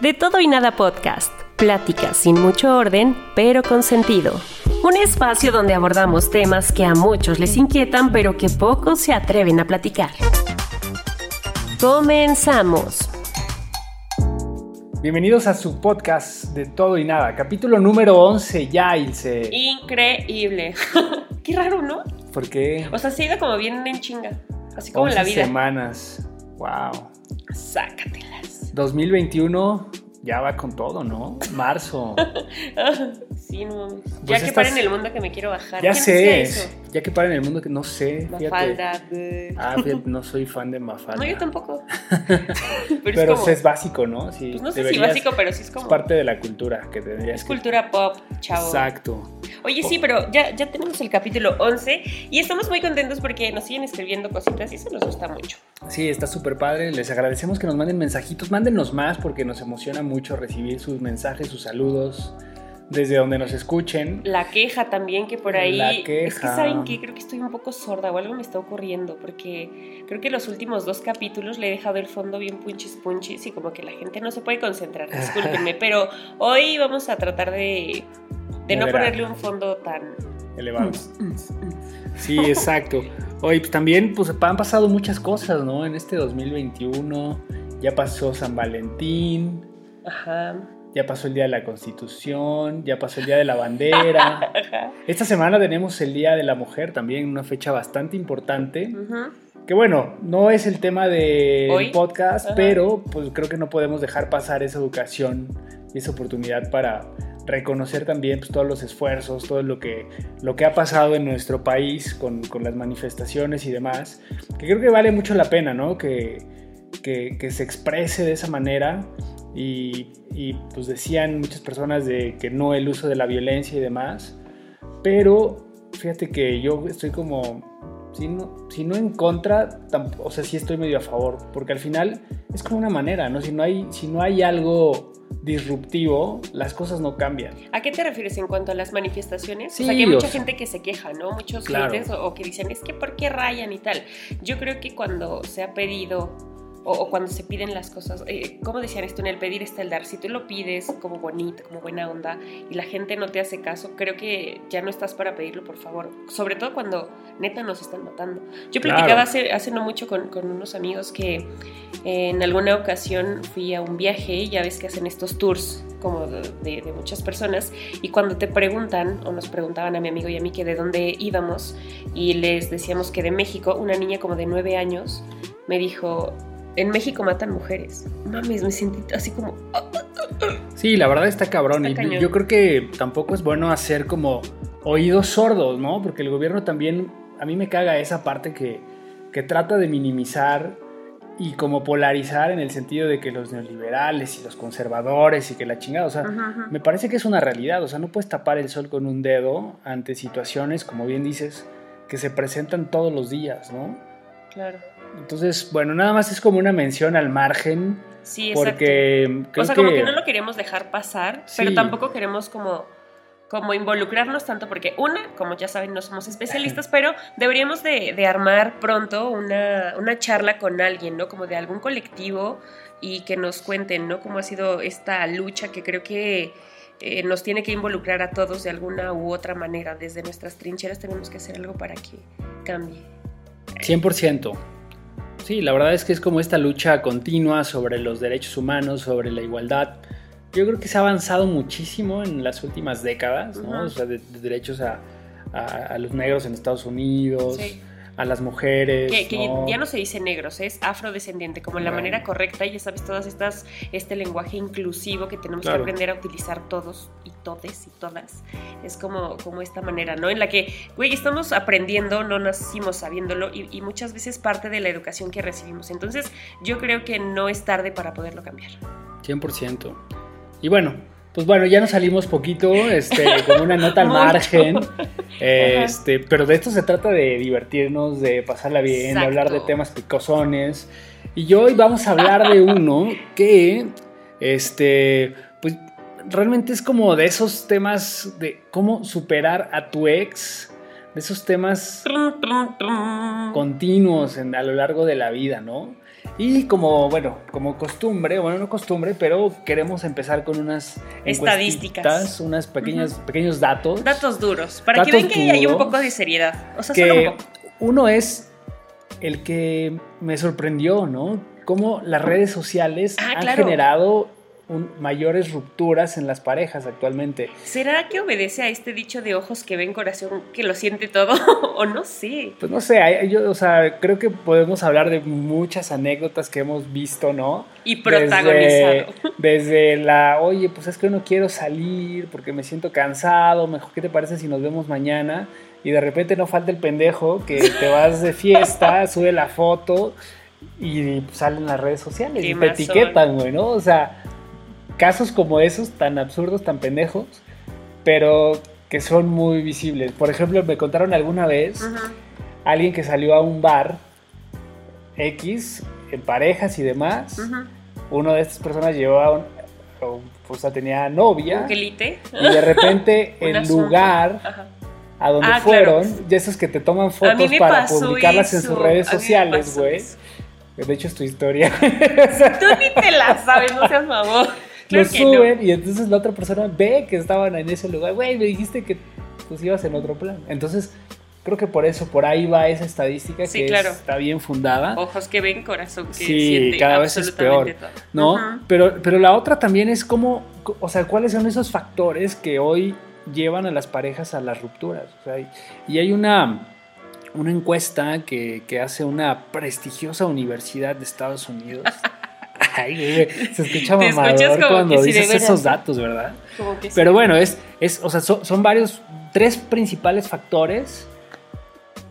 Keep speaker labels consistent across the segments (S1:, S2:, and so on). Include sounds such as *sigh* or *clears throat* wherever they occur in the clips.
S1: De todo y nada podcast. Pláticas sin mucho orden, pero con sentido. Un espacio donde abordamos temas que a muchos les inquietan, pero que pocos se atreven a platicar. Comenzamos.
S2: Bienvenidos a su podcast de todo y nada, capítulo número 11 ya, Ilse.
S1: Increíble. *laughs* Qué raro, ¿no?
S2: ¿Por qué?
S1: O sea, se ha ido como bien en chinga, así como en la vida.
S2: semanas. Wow.
S1: Sácatelas.
S2: 2021 ya va con todo, ¿no? Marzo. *laughs*
S1: sí, no mames. Pues ya que paren el mundo que me quiero bajar.
S2: Ya sé, ya que paren el mundo que no sé.
S1: Mafalda.
S2: Ah, no soy fan de Mafalda.
S1: No, yo tampoco. *laughs*
S2: pero, es, es, básico, ¿no?
S1: Sí, pues no sé si básico, pero sí es como...
S2: Es parte de la cultura que tendría
S1: Es cultura pop, chavo.
S2: Exacto.
S1: Oye, sí, pero ya, ya tenemos el capítulo 11 y estamos muy contentos porque nos siguen escribiendo cositas y eso nos gusta mucho.
S2: Sí, está súper padre. Les agradecemos que nos manden mensajitos. Mándenos más porque nos emociona mucho recibir sus mensajes, sus saludos, desde donde nos escuchen.
S1: La queja también, que por ahí.
S2: La queja.
S1: Es que saben que creo que estoy un poco sorda o algo me está ocurriendo, porque creo que los últimos dos capítulos le he dejado el fondo bien punchis punchis y como que la gente no se puede concentrar, discúlpenme, *laughs* pero hoy vamos a tratar de, de no ponerle un fondo tan
S2: elevado. Sí, exacto. Hoy pues, también pues han pasado muchas cosas, ¿no? En este 2021 ya pasó San Valentín,
S1: Ajá.
S2: Ya pasó el Día de la Constitución, ya pasó el Día de la Bandera. *laughs* Esta semana tenemos el Día de la Mujer también, una fecha bastante importante. Que bueno, no es el tema del podcast, pero pues creo que no podemos dejar pasar esa educación y esa oportunidad para reconocer también pues, todos los esfuerzos, todo lo que, lo que ha pasado en nuestro país con, con las manifestaciones y demás, que creo que vale mucho la pena, ¿no? Que, que, que se exprese de esa manera y, pues decían muchas personas de que no el uso de la violencia y demás, pero fíjate que yo estoy como, si no, si no en contra, o sea, sí estoy medio a favor, porque al final es como una manera, ¿no? Si no hay, si no hay algo disruptivo, las cosas no cambian.
S1: ¿A qué te refieres en cuanto a las manifestaciones? o sea, que hay mucha gente que se queja, ¿no? Muchos clientes o, o, que dicen, es que ¿por qué rayan y tal? Yo creo que cuando se ha pedido o, cuando se piden las cosas, eh, como decían esto, en el pedir está el dar, si tú lo pides como bonito, como buena onda y la gente no te hace caso, creo que ya no estás para pedirlo, por favor, sobre todo cuando neta nos están matando. Yo platicaba hace, hace no mucho con, con unos amigos que en alguna ocasión fui a un viaje, ya ves que hacen estos tours como de, de, muchas personas y cuando te preguntan o nos preguntaban a mi amigo y a mí que de dónde íbamos y les decíamos que de México, una niña como de nueve años me dijo, en México matan mujeres. Mames, me sentí así como...
S2: Sí, la verdad está cabrón. y yo creo que tampoco es bueno hacer como oídos sordos, ¿no? Porque el gobierno también, a mí me caga esa parte que, que trata de minimizar y como polarizar en el sentido de que los neoliberales y los conservadores y que la chingada, o sea, me parece que es una realidad, o sea, no puedes tapar el sol con un dedo ante situaciones, como bien dices, que se presentan todos los días, ¿no?
S1: Claro.
S2: Entonces, bueno, nada más es como una mención al margen.
S1: Sí,
S2: porque
S1: o sea, como que no lo queremos dejar pasar, pero tampoco queremos como, como involucrarnos tanto, porque una, como ya saben, no somos especialistas, *laughs* pero deberíamos de, armar pronto una, una, charla con alguien, ¿no? Como de algún colectivo y que nos cuenten, ¿no? Cómo ha sido esta lucha que creo que eh, nos tiene que involucrar a todos de alguna u otra manera. Desde nuestras trincheras tenemos que hacer algo para que cambie.
S2: 100%. Sí, la verdad es que es como esta lucha continua sobre los derechos humanos, sobre la igualdad, yo creo que se ha avanzado muchísimo en las últimas décadas, ¿no? O sea, de, derechos a, a, los negros en Estados Unidos. Sí a las mujeres.
S1: Que, ya no se dice negros, es afrodescendiente, como en la manera correcta, y ya sabes, todas estas, este lenguaje inclusivo que tenemos que aprender a utilizar todos y todes y todas. Es como, como esta manera, ¿no? En la que, güey, estamos aprendiendo, no nacimos sabiéndolo, y, y muchas veces parte de la educación que recibimos. Entonces, yo creo que no es tarde para poderlo cambiar.
S2: 100%. Y bueno, pues bueno, ya nos salimos poquito, este, con una nota al *laughs* margen. Este, pero de esto se trata de divertirnos, de pasarla bien, de hablar de temas picosones. Y hoy vamos a hablar de uno que, este, pues realmente es como de esos temas de cómo superar a tu ex, de esos temas continuos a lo largo de la vida, ¿no? Y como, bueno, como costumbre, bueno, no costumbre, pero queremos empezar con unas
S1: estadísticas,
S2: unas pequeñas, pequeños datos.
S1: Datos duros, para que vean que hay un poco de seriedad. O sea, solo un poco.
S2: Uno es el que me sorprendió, ¿no? Cómo las redes sociales ah, han generado mayores rupturas en las parejas actualmente.
S1: ¿Será que obedece a este dicho de ojos que ven corazón que lo siente todo? *laughs* o no sé.
S2: Pues no sé, yo, o sea, creo que podemos hablar de muchas anécdotas que hemos visto, ¿no?
S1: Y protagonizado.
S2: Desde, la, oye, pues es que no quiero salir porque me siento cansado, mejor, ¿qué te parece si nos vemos mañana? Y de repente no falta el pendejo que te vas de fiesta, *laughs* sube la foto y salen las redes sociales y te etiquetan, güey, ¿no? O sea, casos como esos, tan absurdos, tan pendejos, pero que son muy visibles. Por ejemplo, me contaron alguna vez alguien que salió a un bar X, en parejas y demás. Uno de estas personas llevaba un, o sea, tenía novia.
S1: y
S2: de repente *laughs* el lugar a donde ah, fueron, de esos que te toman fotos para publicarlas en sus redes sociales, güey. De hecho, es tu historia. *laughs*
S1: Tú ni te la sabes, no seas
S2: lo suben y entonces la otra persona ve que estaban en ese lugar. Güey, me dijiste que pues ibas en otro plan. Entonces, creo que por eso, por ahí va esa estadística que está bien fundada.
S1: Ojos que ven, corazón que
S2: sí, cada vez es peor, ¿no? pero, pero la otra también es como, o sea, cuáles son esos factores que hoy llevan a las parejas a las rupturas. y hay una, una encuesta que, que hace una prestigiosa universidad de Estados Unidos. *laughs* Ay, se escucha mamador cuando dices esos datos, ¿verdad? Pero bueno, es, es, o sea, son, varios, tres principales factores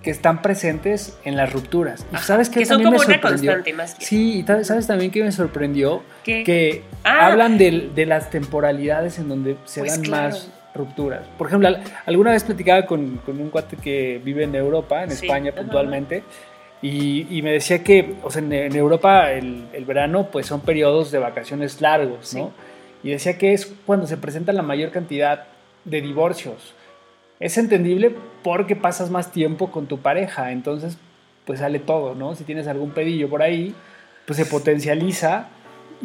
S2: que están presentes en las rupturas.
S1: Y sabes que, son como una constante más
S2: Sí, y sabes también que me sorprendió que ah. hablan de, de, las temporalidades en donde se pues dan más rupturas. Por ejemplo, alguna vez platicaba con, con, un cuate que vive en Europa, en España puntualmente, y, me decía que, o sea, en, Europa el, verano pues son periodos de vacaciones largos, ¿no? Y decía que es cuando se presenta la mayor cantidad de divorcios. Es entendible porque pasas más tiempo con tu pareja, entonces pues sale todo, ¿no? Si tienes algún pedillo por ahí, pues se potencializa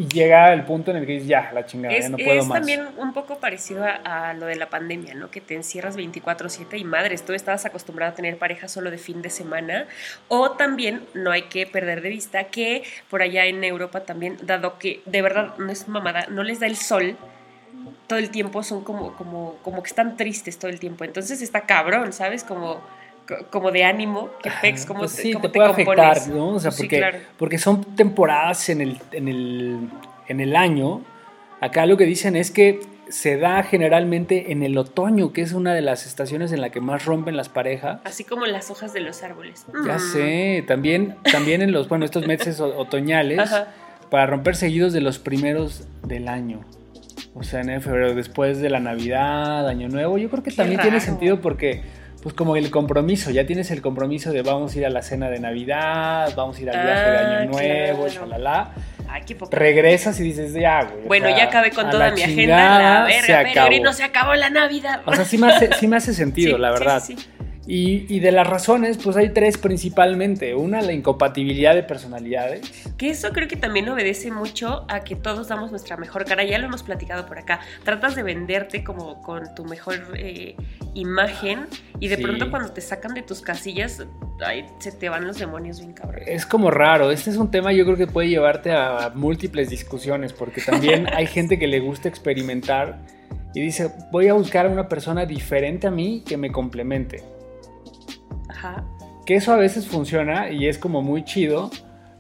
S2: y llega el punto en el que dices, ya, la chingada, ya no puedo más.
S1: Es también un poco parecido a, lo de la pandemia, ¿no? Que te encierras 24/7 y madres, tú estabas acostumbrado a tener pareja solo de fin de semana. O también, no hay que perder de vista que por allá en Europa también, dado que de verdad no es mamada, no les da el sol, todo el tiempo son como, como, como que están tristes todo el tiempo. Entonces está cabrón, ¿sabes? Como como de ánimo que pex, como, pues
S2: sí, te, puede afectar, ¿no? O sea, porque, porque son temporadas en el, en, el, en el año. Acá lo que dicen es que se da generalmente en el otoño, que es una de las estaciones en la que más rompen las parejas.
S1: Así como las hojas de los árboles.
S2: Ya mm. sé, también, también en los, bueno, estos meses otoñales, para romper seguidos de los primeros del año. O sea, en febrero, después de la Navidad, Año Nuevo, yo creo que también tiene sentido porque pues como el compromiso, ya tienes el compromiso de vamos a ir a la cena de Navidad, vamos a ir al viaje de Año ah, Nuevo, chalala. Ay, qué Regresas y dices, ya, güey.
S1: Bueno, ya acabé con toda mi agenda, la verga, se acabó. y no se acabó la Navidad.
S2: O sea, sí me hace, sí me hace *laughs* sentido, la verdad. Sí, sí. Y, de las razones, pues hay tres principalmente. Una, la incompatibilidad de personalidades.
S1: Que eso creo que también obedece mucho a que todos damos nuestra mejor cara. Ya lo hemos platicado por acá. Tratas de venderte como con tu mejor eh, imagen y de pronto cuando te sacan de tus casillas, ay, se te van los demonios bien cabrón.
S2: Es como raro. Este es un tema yo creo que puede llevarte a múltiples discusiones porque también *laughs* hay gente que le gusta experimentar y dice, voy a buscar a una persona diferente a mí que me complemente. Que eso a veces funciona y es como muy chido,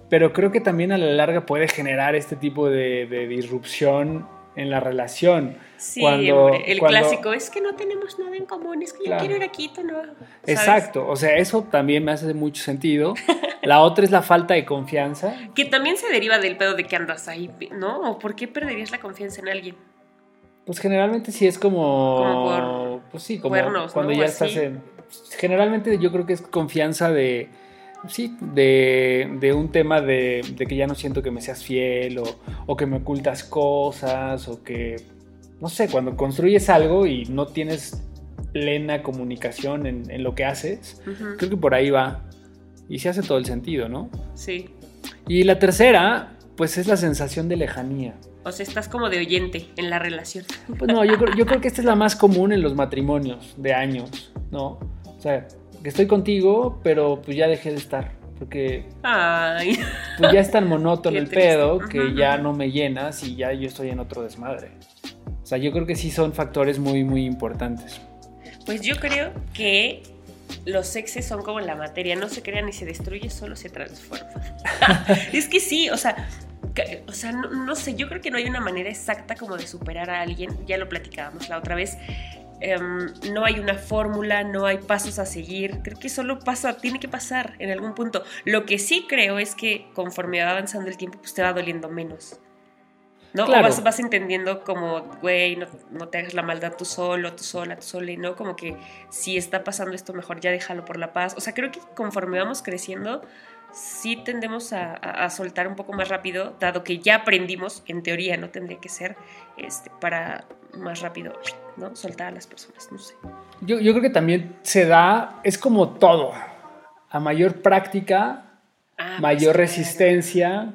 S2: pero creo que también a la larga puede generar este tipo de, disrupción en la relación.
S1: Sí, el clásico es que no tenemos nada en común, es que yo quiero ir a Quito, ¿no?
S2: Exacto, o sea, eso también me hace mucho sentido. *laughs* La otra es la falta de confianza.
S1: Que también se deriva del pedo de que andas ahí, ¿no? ¿Por qué perderías la confianza en alguien?
S2: Pues generalmente sí es como... Como por... Pues sí, como cuando ya estás en generalmente yo creo que es confianza de, sí, de, un tema de, que ya no siento que me seas fiel o, que me ocultas cosas o que, no sé, cuando construyes algo y no tienes plena comunicación en, lo que haces, creo que por ahí va. Y se hace todo el sentido, ¿no?
S1: Sí.
S2: Y la tercera, pues es la sensación de lejanía.
S1: O sea, estás como de oyente en la relación.
S2: Pues no, yo yo creo que esta es la más común en los matrimonios de años, ¿no? O sea, que estoy contigo, pero pues ya dejé de estar. Porque
S1: Ay.
S2: pues ya es tan monótono *laughs* el pedo que ya no me llenas y ya yo estoy en otro desmadre. O sea, yo creo que sí son factores muy, muy importantes.
S1: Pues yo creo que los sexes son como la materia, no se crea ni se destruye, solo se transforma. *laughs* es que sí, o sea, o sea, no, no, sé, yo creo que no hay una manera exacta como de superar a alguien, ya lo platicábamos la otra vez, Em, no hay una fórmula, no hay pasos a seguir. Creo que solo pasa, tiene que pasar en algún punto. Lo que sí creo es que conforme va avanzando el tiempo, pues te va doliendo menos. ¿No? O vas, vas, entendiendo como, güey, no, no, te hagas la maldad tú solo, tú sola, tú sola, y no como que si está pasando esto mejor, ya déjalo por la paz. O sea, creo que conforme vamos creciendo, sí tendemos a, soltar un poco más rápido, dado que ya aprendimos, en teoría no tendría que ser, este, para más rápido, ¿no? Soltar a las personas, no sé.
S2: Yo, creo que también se da, es como todo, a mayor práctica, ah, pues mayor resistencia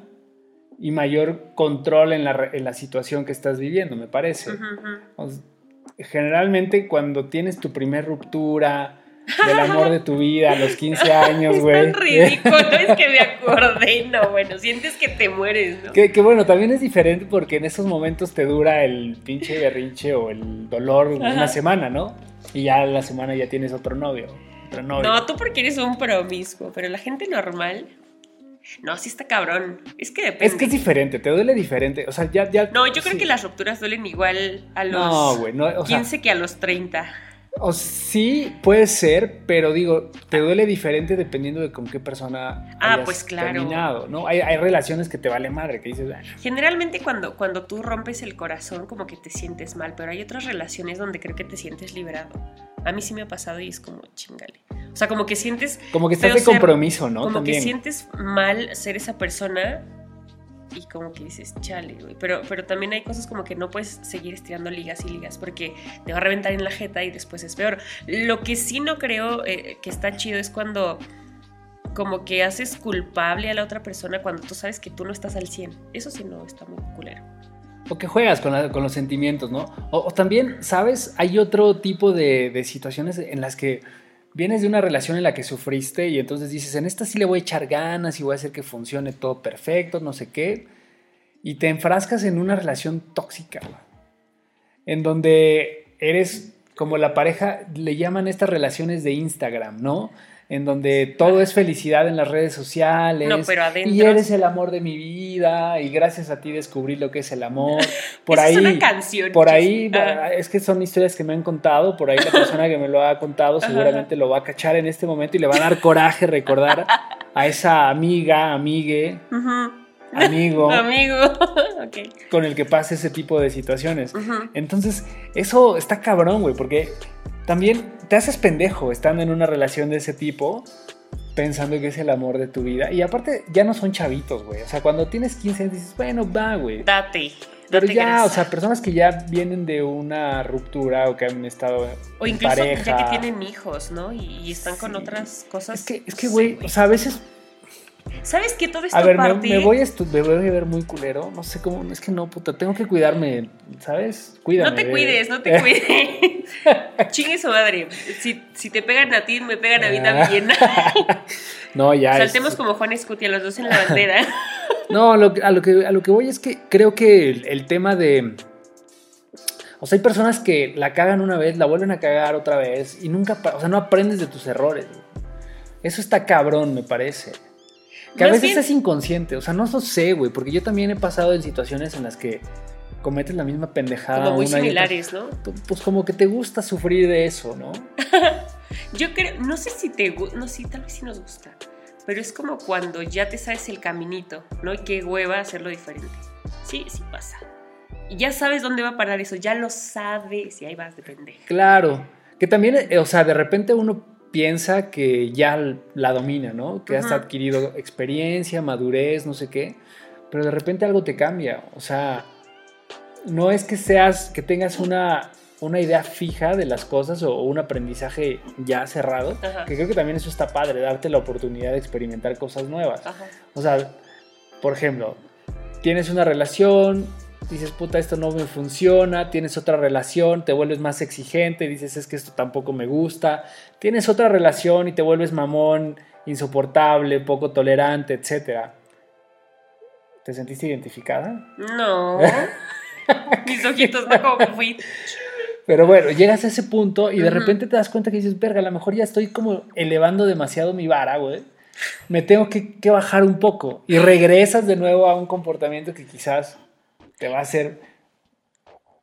S2: y mayor control en la, situación que estás viviendo, me parece. generalmente cuando tienes tu primer ruptura, del amor de tu vida a los 15 años, güey. *laughs*
S1: Es tan ridículo, es que me acordé, no, bueno, sientes que te mueres, ¿no?
S2: Que, bueno, también es diferente porque en esos momentos te dura el pinche berrinche o el dolor una semana, ¿no? Y ya la semana ya tienes otro novio, otro novio.
S1: No, tú porque eres un promiscuo, pero la gente normal... No, sí está cabrón. Es que depende.
S2: Es que es diferente, te duele diferente. O sea, ya. ya
S1: no, yo creo que las rupturas duelen igual a los no, güey, no, 15 que a los 30.
S2: O sí, puede ser, pero digo, te duele diferente dependiendo de con qué persona
S1: ah, pues claro.
S2: terminado, ¿no? Hay, relaciones que te vale madre, que dices... Ah".
S1: Generalmente cuando, cuando tú rompes el corazón como que te sientes mal, pero hay otras relaciones donde creo que te sientes liberado. A mí sí me ha pasado y es como chingale. O sea, como que sientes...
S2: Como que estás de compromiso, ¿no?
S1: Como que sientes mal ser esa persona y como que dices, chale, güey. Pero, pero también hay cosas como que no puedes seguir estirando ligas y ligas porque te va a reventar en la jeta y después es peor. Lo que sí no creo eh, que está chido es cuando como que haces culpable a la otra persona cuando tú sabes que tú no estás al 100. Eso sí no está muy culero.
S2: O que juegas con, con los sentimientos, ¿no? O, también, ¿sabes? Hay otro tipo de, de situaciones en las que vienes de una relación en la que sufriste y entonces dices, en esta sí le voy a echar ganas y voy a hacer que funcione todo perfecto, no sé qué, y te enfrascas en una relación tóxica, en donde eres como la pareja, le llaman estas relaciones de Instagram, ¿no? En donde todo es felicidad en las redes sociales.
S1: No, pero adentro...
S2: Y eres el amor de mi vida y gracias a ti descubrí lo que es el amor. *laughs* Por ahí,
S1: es una canción.
S2: Por ahí, es que son historias que me han contado, por ahí la persona que me lo ha contado *laughs* seguramente lo va a cachar en este momento y le va a dar coraje recordar a esa amiga, amigue. amigo, *laughs*
S1: amigo.
S2: con el que pasa ese tipo de situaciones. Entonces, eso está cabrón, güey, porque también te haces pendejo estando en una relación de ese tipo, pensando que es el amor de tu vida. Y aparte, ya no son chavitos, güey. O sea, cuando tienes 15 dices, bueno, va, güey.
S1: Date.
S2: Pero ya, o sea, personas que ya vienen de una ruptura o que han estado
S1: o incluso ya que tienen hijos, ¿no? Y, están con otras cosas.
S2: Es que, es que, güey, o sea, a veces
S1: ¿Sabes qué? Todo esto
S2: A ver, me, voy a me voy a ver muy culero. No sé cómo. Es que no, puta. Tengo que cuidarme. ¿Sabes? Cuídame.
S1: No te cuides, no te *laughs* cuides. Chingue su madre. Si, si, te pegan a ti, me pegan a mí ah. también. *laughs*
S2: no, ya.
S1: Saltemos como Juan Escutia, los dos en la bandera. *laughs*
S2: no, lo, a lo, que, a lo que voy es que creo que el, tema de. O sea, hay personas que la cagan una vez, la vuelven a cagar otra vez y nunca. O sea, no aprendes de tus errores. Eso está cabrón, me parece. Que a veces es inconsciente, o sea, no lo sé, güey, porque yo también he pasado en situaciones en las que cometes la misma pendejada.
S1: Como muy similares, ¿no?
S2: Pues como que te gusta sufrir de eso, ¿no? *laughs*
S1: yo creo, no sé si te gusta, no, sí, tal vez sí nos gusta, pero es como cuando ya te sabes el caminito, ¿no? Y qué hueva hacerlo diferente. Sí, sí pasa. Y ya sabes dónde va a parar eso, ya lo sabes y ahí vas de pendeja.
S2: Claro, que también, eh, o sea, de repente uno piensa que ya la domina, ¿no? Que has adquirido experiencia, madurez, no sé qué, pero de repente algo te cambia. O sea, no es que seas, que tengas una, una idea fija de las cosas o, un aprendizaje ya cerrado, que creo que también eso está padre, darte la oportunidad de experimentar cosas nuevas. O sea, por ejemplo, tienes una relación, dices, puta, esto no me funciona, tienes otra relación, te vuelves más exigente, dices, es que esto tampoco me gusta, tienes otra relación y te vuelves mamón, insoportable, poco tolerante, etc. ¿Te sentiste identificada?
S1: No. *laughs* Mis ojitos no como fui.
S2: Pero bueno, llegas a ese punto y de repente te das cuenta que dices, verga, a lo mejor ya estoy como elevando demasiado mi vara, güey. Me tengo que, que bajar un poco. Y regresas de nuevo a un comportamiento que quizás te va a hacer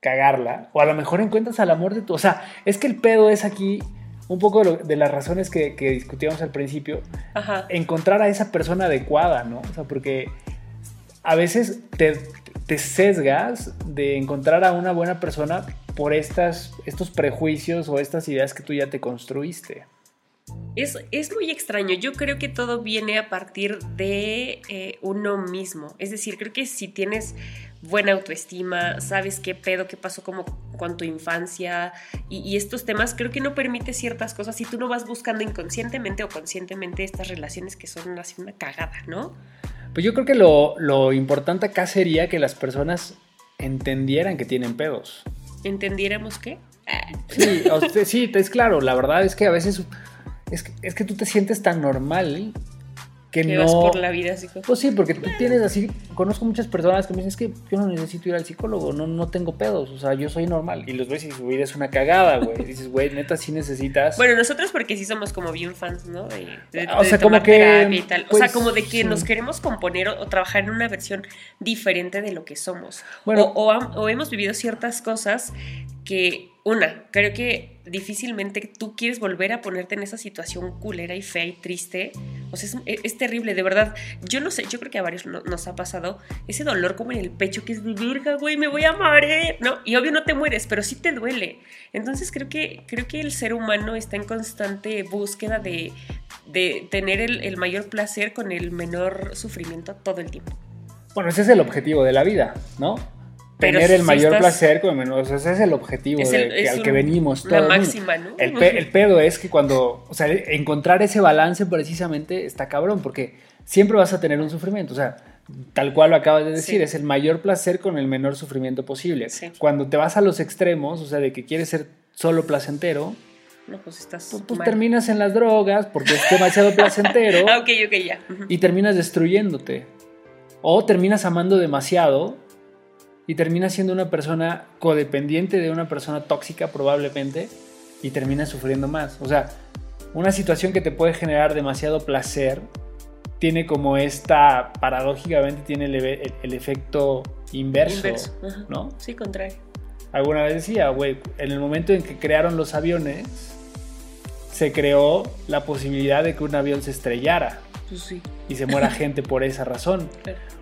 S2: cagarla. O a lo mejor encuentras al amor de tu... O sea, es que el pedo es aquí un poco de, las razones que, discutíamos al principio. Encontrar a esa persona adecuada, ¿no? O sea, porque a veces te, te sesgas de encontrar a una buena persona por estas, estos prejuicios o estas ideas que tú ya te construiste.
S1: Es, muy extraño. Yo creo que todo viene a partir de eh, uno mismo. Es decir, creo que si tienes buena autoestima, sabes qué pedo, qué pasó como con tu infancia y, estos temas, creo que no permite ciertas cosas si tú no vas buscando inconscientemente o conscientemente estas relaciones que son así una cagada, ¿no?
S2: Pues yo creo que lo, lo importante acá sería que las personas entendieran que tienen pedos.
S1: ¿Entendiéramos qué?
S2: Sí, sí, es claro, la verdad es que a veces es que, es que tú te sientes tan normal que, no...
S1: vas por la vida así.
S2: Pues sí, porque tú tienes así, conozco muchas personas que me dicen, es que yo no necesito ir al psicólogo, no, no tengo pedos, o sea, yo soy normal. Y los ves y su vida es una cagada, güey. dices, güey, neta, sí necesitas...
S1: Bueno, nosotros porque sí somos como bien fans, ¿no? o sea, como que... o sea, pues, como de que nos queremos componer o, trabajar en una versión diferente de lo que somos. Bueno, o, o hemos vivido ciertas cosas que una, creo que difícilmente tú quieres volver a ponerte en esa situación culera y fea y triste. O sea, es, terrible, de verdad. Yo no sé, yo creo que a varios nos ha pasado ese dolor como en el pecho que es, virga, güey, me voy a morir, ¿no? Y obvio no te mueres, pero sí te duele. Entonces creo que, creo que el ser humano está en constante búsqueda de, tener el, el mayor placer con el menor sufrimiento todo el tiempo.
S2: Bueno, ese es el objetivo de la vida, ¿no? Tener el mayor placer con menos. ese es el objetivo al que venimos.
S1: La máxima, ¿no?
S2: El, pedo es que cuando, o sea, encontrar ese balance precisamente está cabrón, porque siempre vas a tener un sufrimiento. O sea, tal cual lo acabas de decir, es el mayor placer con el menor sufrimiento posible. Cuando te vas a los extremos, o sea, de que quieres ser solo placentero,
S1: no, pues estás.
S2: Pues, pues terminas en las drogas porque es demasiado *laughs* placentero.
S1: ok, ok, ya.
S2: Y terminas destruyéndote. O terminas amando demasiado y termina siendo una persona codependiente de una persona tóxica probablemente y termina sufriendo más. O sea, una situación que te puede generar demasiado placer tiene como esta, paradójicamente tiene el, efecto inverso, ¿no?
S1: Sí, contrario.
S2: Alguna vez decía, güey, en el momento en que crearon los aviones, se creó la posibilidad de que un avión se estrellara.
S1: Pues sí.
S2: Y se muera *laughs* gente por esa razón.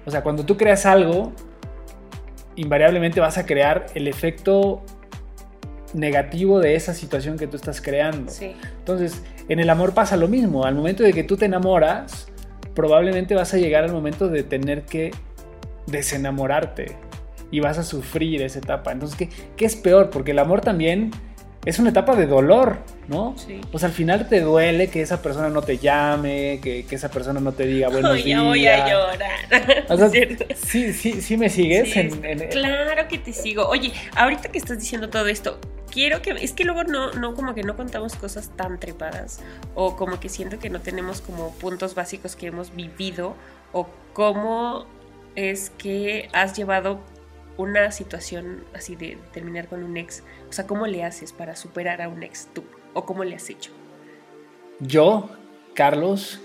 S2: O sea, cuando tú creas algo, invariablemente vas a crear el efecto negativo de esa situación que tú estás creando. Entonces, en el amor pasa lo mismo. Al momento de que tú te enamoras, probablemente vas a llegar al momento de tener que desenamorarte. y vas a sufrir esa etapa. Entonces, ¿qué, qué es peor? Porque el amor también es una etapa de dolor, ¿no? Sí. Pues al final te duele que esa persona no te llame, que, esa persona no te diga buenos días. Ya
S1: voy a llorar.
S2: O sea, *laughs* sí, sí, sí me sigues.
S1: Claro que te sigo. Oye, ahorita que estás diciendo todo esto, quiero que es que luego no no como que no contamos cosas tan trepadas o como que siento que no tenemos como puntos básicos que hemos vivido o cómo es que has llevado una situación así de terminar con un ex, o sea, ¿cómo le haces para superar a un ex tú? ¿O cómo le has hecho?
S2: Yo, Carlos.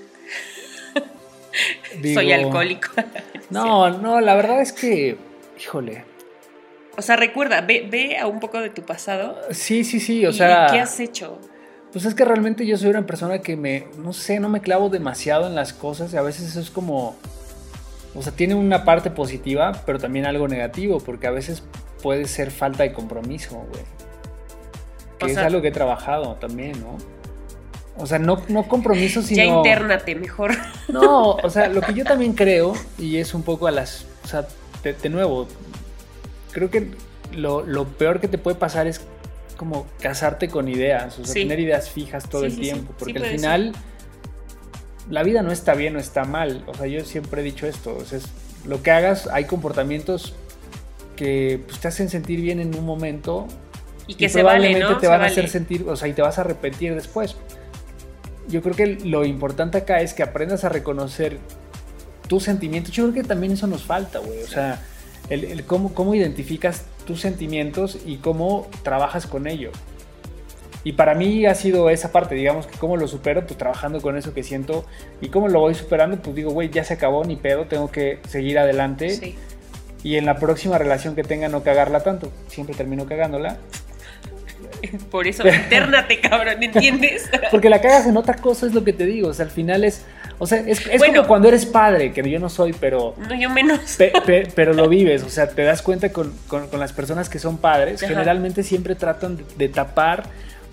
S2: *laughs*
S1: Soy alcohólico. *laughs*
S2: no, no, la verdad es que, híjole.
S1: O sea, recuerda, ve, a un poco de tu pasado.
S2: Sí, sí, sí, o sea.
S1: ¿Qué has hecho?
S2: Pues es que realmente yo soy una persona que me, no sé, no me clavo demasiado en las cosas y a veces eso es como o sea, tiene una parte positiva, pero también algo negativo, porque a veces puede ser falta de compromiso, güey. Que es algo que he trabajado también, ¿no? O sea, no, no compromiso, sino...
S1: Ya internate mejor. *laughs*
S2: No, o sea, lo que yo también creo, y es un poco a las... O sea, de, nuevo, creo que lo, peor que te puede pasar es como casarte con ideas, o sea, tener ideas fijas todo el tiempo, porque al final la vida no está bien o está mal. O sea, yo siempre he dicho esto. O sea, lo que hagas, hay comportamientos que pues, te hacen sentir bien en un momento
S1: y que se probablemente
S2: te van a hacer sentir, o sea, y te vas a arrepentir después. Yo creo que lo importante acá es que aprendas a reconocer tus sentimientos. Yo creo que también eso nos falta, güey. O sea, el, cómo, cómo identificas tus sentimientos y cómo trabajas con ello. Y para mí ha sido esa parte, digamos, que cómo lo supero, pues trabajando con eso que siento. Y cómo lo voy superando, pues digo, güey, ya se acabó, ni pedo, tengo que seguir adelante. Sí. Y en la próxima relación que tenga no cagarla tanto. Siempre termino cagándola. *laughs*
S1: Por eso, internate, *laughs* cabrón, ¿entiendes? *laughs*
S2: Porque la cagas en otra cosa, es lo que te digo. O sea, al final es. O sea, es, como cuando eres padre, que yo no soy, pero.
S1: No, yo menos.
S2: pero lo vives. O sea, te das cuenta con, con, las personas que son padres. Generalmente siempre tratan de tapar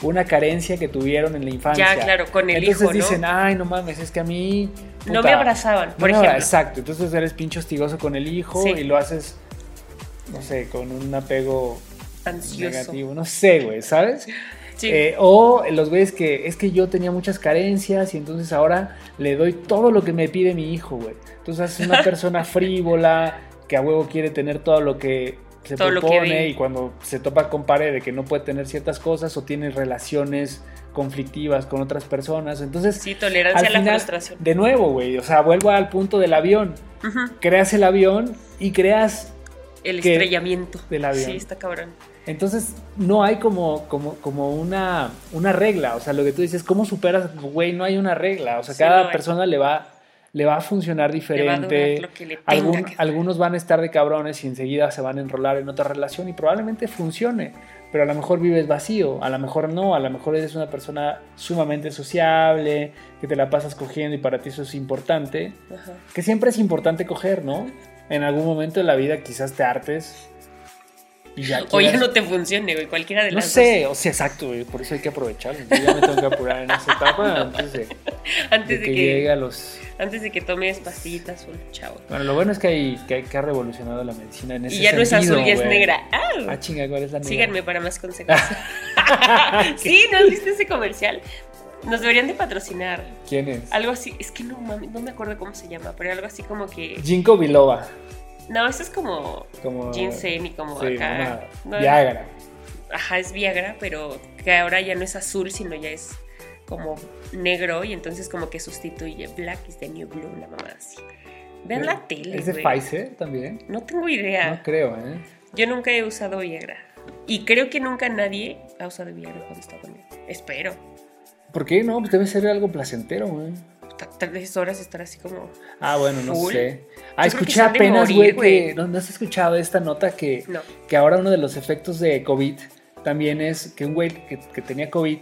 S2: una carencia que tuvieron en la infancia.
S1: Ya, claro, con el
S2: Entonces
S1: hijo.
S2: Entonces dicen, ay, no mames, es que a mí.
S1: no me abrazaban, por ejemplo.
S2: exacto. Entonces eres pincho hostigoso con el hijo y lo haces, no sé, con un apego
S1: Ansioso.
S2: negativo. No sé, güey, ¿sabes? Sí. Eh, o los güeyes que es que yo tenía muchas carencias y entonces ahora le doy todo lo que me pide mi hijo, güey. Entonces es una *laughs* persona frívola que a huevo quiere tener todo lo que se propone y cuando se topa con pared de que no puede tener ciertas cosas o tiene relaciones conflictivas con otras personas. Entonces,
S1: sí, tolerancia a la frustración.
S2: De nuevo, güey, o sea, vuelvo al punto del avión. Creas el avión y creas
S1: el estrellamiento
S2: del avión.
S1: Sí, está cabrón.
S2: Entonces, no hay como, como, como una, una regla. O sea, lo que tú dices, ¿cómo superas? Güey, no hay una regla. O sea, cada persona le va le va a funcionar diferente. algunos van a estar de cabrones y enseguida se van a enrolar en otra relación y probablemente funcione. Pero a lo mejor vives vacío, a lo mejor no, a lo mejor eres una persona sumamente sociable, que te la pasas cogiendo y para ti eso es importante. Que siempre es importante coger, ¿no? En algún momento de la vida quizás te hartes
S1: o ya no te funcione, güey, cualquiera de las
S2: No sé, o sea, exacto, güey, por eso hay que aprovechar. Yo ya me tengo que apurar en esa etapa *laughs* antes de,
S1: antes de,
S2: que, llegue a los...
S1: Antes de que tomes pastillitas, un chavo.
S2: Bueno, lo bueno es que, hay, que, ha revolucionado la medicina en ese
S1: Y ya no es azul, ya es negra.
S2: Ah, ah, chinga, ¿cuál es la negra?
S1: Síganme para más consejos. *laughs* sí, ¿no viste ese comercial? Nos deberían de patrocinar.
S2: ¿Quién es?
S1: Algo así, es que no, no me acuerdo cómo se llama, pero algo así como que...
S2: Ginkgo biloba.
S1: No, eso es como, como ginseng y como acá.
S2: Viagra.
S1: Ajá, es Viagra, pero que ahora ya no es azul, sino ya es como negro y entonces como que sustituye Black is the new blue, una mamá así. Vean la tele.
S2: ¿Es de Pfizer también?
S1: No tengo idea.
S2: No creo, ¿eh?
S1: Yo nunca he usado Viagra. Y creo que nunca nadie ha usado Viagra cuando está conmigo. Espero.
S2: ¿Por qué no? Pues debe ser algo placentero, güey
S1: tres horas estar así como.
S2: Ah, bueno, no sé. Ah, escuché apenas, güey, que. ¿no, has escuchado esta nota que, que ahora uno de los efectos de COVID también es que un güey que, tenía COVID,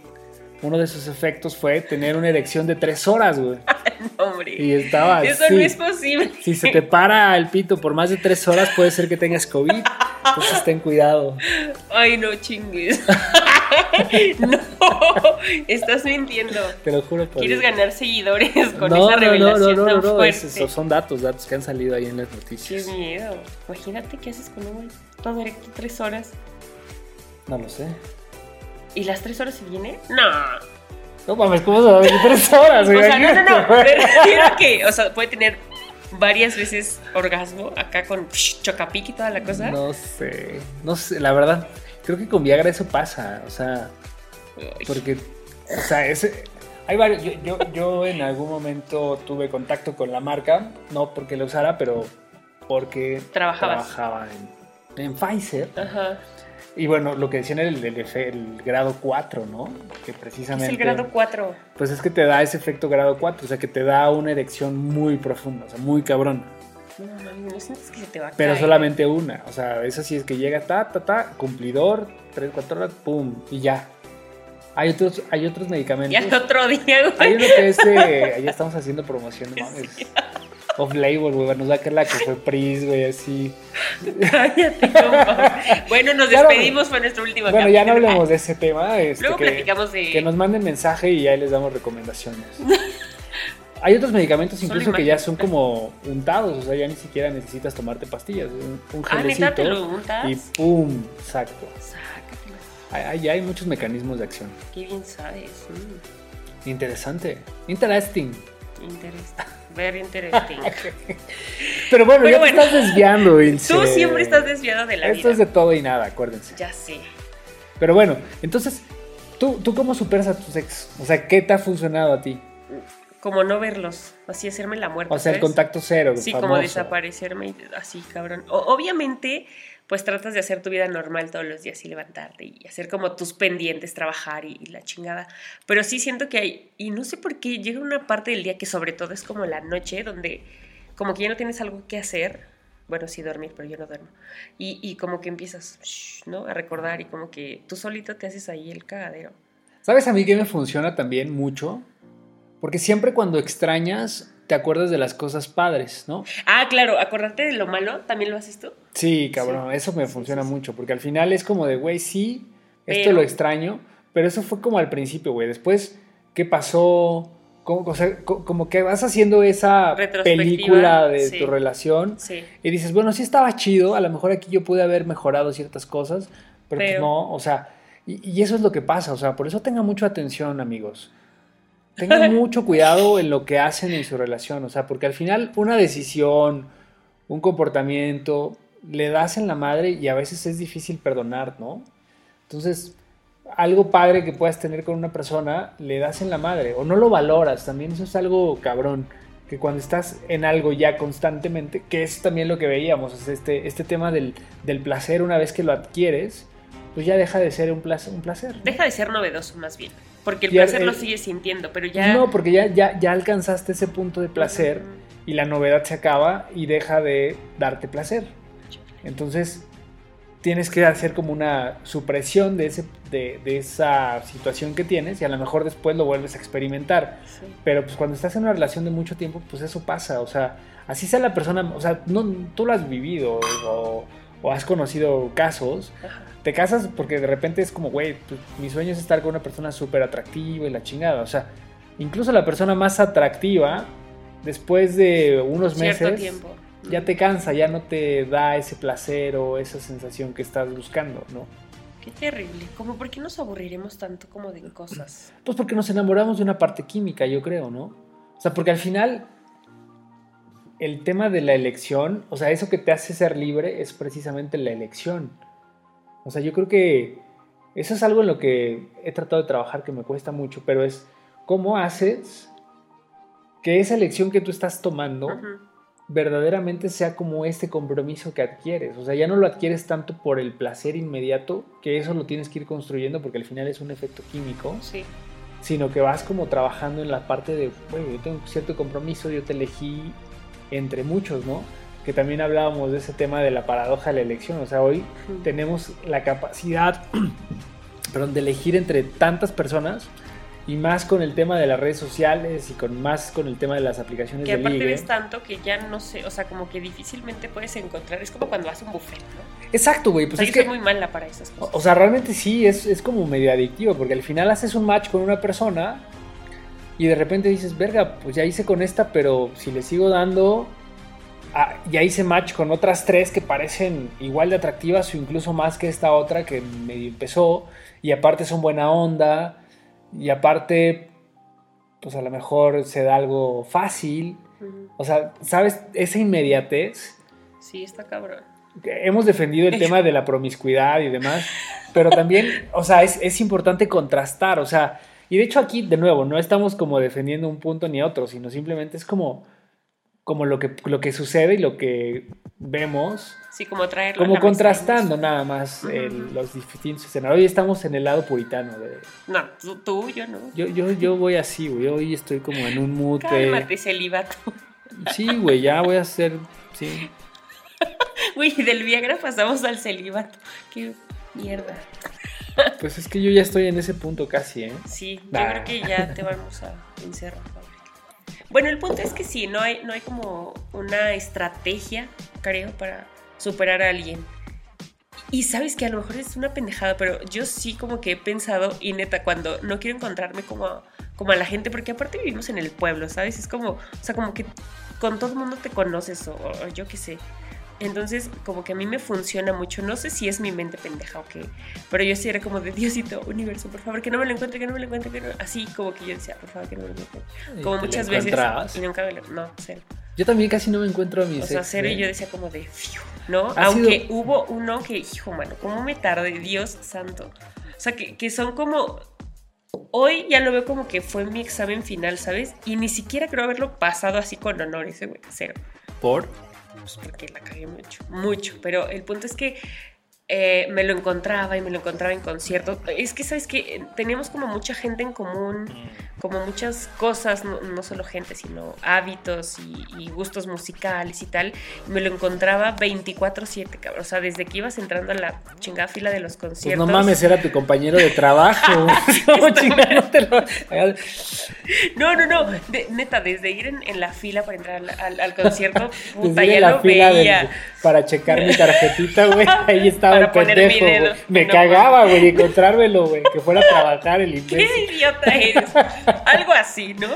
S2: uno de sus efectos fue tener una erección de tres horas, güey. *laughs*
S1: no, hombre.
S2: Y estaba.
S1: Eso no es posible.
S2: Si se te para el pito por más de tres horas, puede ser que tengas COVID. Entonces ten cuidado.
S1: Ay, no chingues. *laughs* *laughs* no, estás mintiendo.
S2: Te lo juro.
S1: ¿Quieres ganar seguidores con esa revelación no, no, no, no,
S2: Esos son datos, datos que han salido ahí en las noticias.
S1: Qué miedo. Imagínate qué haces con un todo directo tres horas.
S2: No lo sé.
S1: ¿Y las tres horas se viene? No.
S2: No mames, ¿cómo se va a venir tres horas? *laughs*
S1: o sea, no, no, no. Pero quiero que, o sea, puede tener varias veces orgasmo acá con chocapic y toda la cosa.
S2: No sé, no sé, la verdad, creo que con Viagra eso pasa, o sea, porque, o sea, ese, hay varios, yo, yo, en algún momento tuve contacto con la marca, no porque lo usara, pero porque trabajaba en, en Pfizer. Ajá. Y bueno, lo que decían era el, el, grado 4, ¿no? Que precisamente...
S1: ¿Qué es el grado 4?
S2: Pues es que te da ese efecto grado 4, o sea, que te da una erección muy profunda, o sea, muy cabrón.
S1: No, no, no sientes que se te va a
S2: Pero solamente una, o sea, esa sí es que llega, ta, ta, ta, cumplidor, 3, 4 horas, pum, y ya. Hay otros, hay otros medicamentos.
S1: Y al otro día, güey.
S2: Hay uno que es de, *laughs* ahí estamos haciendo promoción, no mames. Off-label, güey, nos va a caer la que fue Pris, güey, así.
S1: Cállate, Bueno, nos despedimos, fue nuestro último
S2: Bueno, ya no hablemos de ese tema. Este,
S1: Luego
S2: que,
S1: platicamos de...
S2: Que nos manden mensaje y ahí les damos recomendaciones. *laughs* Hay otros medicamentos incluso que ya son como untados, o sea, ya ni siquiera necesitas tomarte pastillas. Un, un
S1: ah, gelecito
S2: ah, y pum, exacto. Hay, hay muchos mecanismos de acción.
S1: Qué bien sabes.
S2: Interesante. Interesting.
S1: Interesante. Very interesting. *laughs*
S2: Pero bueno, ya te estás desviando,
S1: Tú siempre estás desviado de la
S2: Esto es de todo y nada, acuérdense.
S1: Ya sé.
S2: Pero bueno, entonces, ¿tú, ¿tú cómo superas a tus ex? O sea, ¿qué te ha funcionado a ti?
S1: Como no verlos, así hacerme la muerte.
S2: O sea, el contacto cero.
S1: Sí, como desaparecerme así, cabrón. obviamente pues tratas de hacer tu vida normal todos los días y levantarte y hacer como tus pendientes, trabajar y, la chingada. Pero sí siento que hay, y no sé por qué, llega una parte del día que sobre todo es como la noche, donde como que ya no tienes algo que hacer. Bueno, sí dormir, pero yo no duermo. Y, y como que empiezas, ¿no? A recordar y como que tú solito te haces ahí el cagadero.
S2: ¿Sabes a mí que me funciona también mucho? Porque siempre cuando extrañas te acuerdas de las cosas padres, ¿no?
S1: Ah, claro, acordarte de lo malo, ¿también lo haces tú?
S2: Sí, cabrón, eso me funciona mucho, porque al final es como de, güey, sí, esto lo extraño, pero eso fue como al principio, güey. Después, ¿qué pasó? Como, como que vas haciendo esa película de tu relación y dices, bueno, sí estaba chido, a lo mejor aquí yo pude haber mejorado ciertas cosas, pero, pues no, o sea, y, y, eso es lo que pasa, o sea, por eso tenga mucha atención, amigos. Tengan *laughs* mucho cuidado en lo que hacen en su relación, o sea, porque al final una decisión, un comportamiento, le das en la madre y a veces es difícil perdonar, ¿no? Entonces, algo padre que puedas tener con una persona, le das en la madre o no lo valoras, también eso es algo cabrón, que cuando estás en algo ya constantemente, que es también lo que veíamos, este, este tema del, del placer una vez que lo adquieres, pues ya deja de ser un placer. Un placer
S1: Deja de ser novedoso más bien. Porque el placer lo sigues sintiendo, pero ya...
S2: No, porque ya, ya, ya alcanzaste ese punto de placer y la novedad se acaba y deja de darte placer. Entonces tienes que hacer como una supresión de, ese, de, esa situación que tienes y a lo mejor después lo vuelves a experimentar. Pero pues cuando estás en una relación de mucho tiempo, pues eso pasa. O sea, así sea la persona, o sea, no, tú lo has vivido o, has conocido casos te casas porque de repente es como, güey, pues, mi sueño es estar con una persona súper atractiva y la chingada. O sea, incluso la persona más atractiva, después de unos meses, ya te cansa, ya no te da ese placer o esa sensación que estás buscando, ¿no?
S1: Qué terrible. Como, ¿por qué nos aburriremos tanto como de cosas?
S2: Pues porque nos enamoramos de una parte química, yo creo, ¿no? O sea, porque al final el tema de la elección, o sea, eso que te hace ser libre es precisamente la elección. O sea, yo creo que eso es algo en lo que he tratado de trabajar que me cuesta mucho, pero es cómo haces que esa elección que tú estás tomando verdaderamente sea como este compromiso que adquieres. O sea, ya no lo adquieres tanto por el placer inmediato, que eso lo tienes que ir construyendo porque al final es un efecto químico.
S1: Sí.
S2: Sino que vas como trabajando en la parte de, bueno, yo tengo cierto compromiso, yo te elegí entre muchos, ¿no? Que también hablábamos de ese tema de la paradoja de la elección. O sea, hoy tenemos la capacidad *clears throat* perdón, de elegir entre tantas personas y más con el tema de las redes sociales y con más con el tema de las aplicaciones
S1: que
S2: de
S1: aparte
S2: ligue.
S1: ves tanto que ya no sé, o sea, como que difícilmente puedes encontrar, es como cuando vas a un buffet, ¿no?
S2: Exacto, güey, pues
S1: o sea,
S2: es
S1: yo
S2: que
S1: soy muy mala para esas cosas.
S2: o sea, realmente sí es, es como medio adictivo porque al final haces un match con una persona y de repente dices, "Verga, pues ya hice con esta, pero si le sigo dando ah, ya hice match con otras tres que parecen igual de atractivas o incluso más que esta otra que medio empezó y aparte son buena onda y aparte pues a lo mejor se da algo fácil. O sea, ¿sabes? Esa inmediatez.
S1: Sí, está cabrón.
S2: Hemos defendido el *laughs* tema de la promiscuidad y demás, pero también, o sea, es, es importante contrastar, o sea, y de hecho aquí, de nuevo, no estamos como defendiendo un punto ni otro, sino simplemente es como, como lo, que, lo que sucede y lo que vemos,
S1: Sí, como traerlo.
S2: como contrastando nada más el- los distintos escenarios. Hoy estamos en el lado puritano de...
S1: No, tú, tú, yo no.
S2: Yo, yo, yo voy así, güey. Hoy estoy como en un mood de...
S1: Cálmate, celibato.
S2: Sí, güey, ya voy a hacer... Sí. *laughs*
S1: Uy, del Viagra pasamos al celibato. Qué mierda.
S2: Pues es que yo ya estoy en ese punto casi, ¿eh?
S1: Sí, yo creo que ya te vamos a encerrar. Bueno, el punto es que sí, no hay, no hay como una estrategia, creo, para superar a alguien. Y sabes que a lo mejor es una pendejada, pero yo sí como que he pensado, y neta, cuando no quiero encontrarme como a, como a la gente, porque aparte vivimos en el pueblo, ¿sabes? Es como, o sea, como que con todo el mundo te conoces o, o yo qué sé. Entonces, como que a mí me funciona mucho. No sé si es mi mente pendeja o qué, pero yo sí era como de Diosito, universo, por favor, que no me lo encuentre, que no me lo encuentre. Que no... Así como que yo decía, por favor, que no me lo encuentre. Como
S2: ¿Te lo
S1: muchas veces. Y nunca me lo. No, cero.
S2: Yo también casi no me encuentro a mis
S1: O sea, cero
S2: ¿eh?
S1: y yo decía como de, "Fiu", ¿no? Aunque
S2: sido-
S1: hubo uno que, hijo, mano, ¿cómo me tardé? Dios santo. O sea, que, que son como... Hoy ya lo veo como que fue mi examen final, ¿sabes? Y ni siquiera creo haberlo pasado así con honor ese güey, cero.
S2: ¿Por?
S1: Pues porque la cagué mucho, mucho. Pero el punto es que eh, me lo encontraba y me lo encontraba en conciertos. Es que, ¿sabes que Teníamos como mucha gente en común, como muchas cosas, no, no solo gente, sino hábitos y, y gustos musicales y tal. Me lo encontraba 24-7, cabrón. O sea, desde que ibas entrando a la chingada fila de los
S2: Pues
S1: conciertos.
S2: no mames, era tu compañero de trabajo. *laughs* ¿Cómo *laughs* chingada no te lo-
S1: No, no, no. de- neta, desde ir en, en la fila para entrar al, al- al concierto, *laughs* puta,
S2: Desde
S1: ya
S2: la
S1: lo
S2: fila para checar mi tarjetita, güey. Ahí estaba
S1: Para poner mi
S2: pendejo,
S1: dedo.
S2: Me
S1: No
S2: cagaba, güey, encontrármelo, güey. Que fuera a trabajar el *laughs* imbécil.
S1: ¿Qué idiota eres? *laughs* Algo así, ¿no?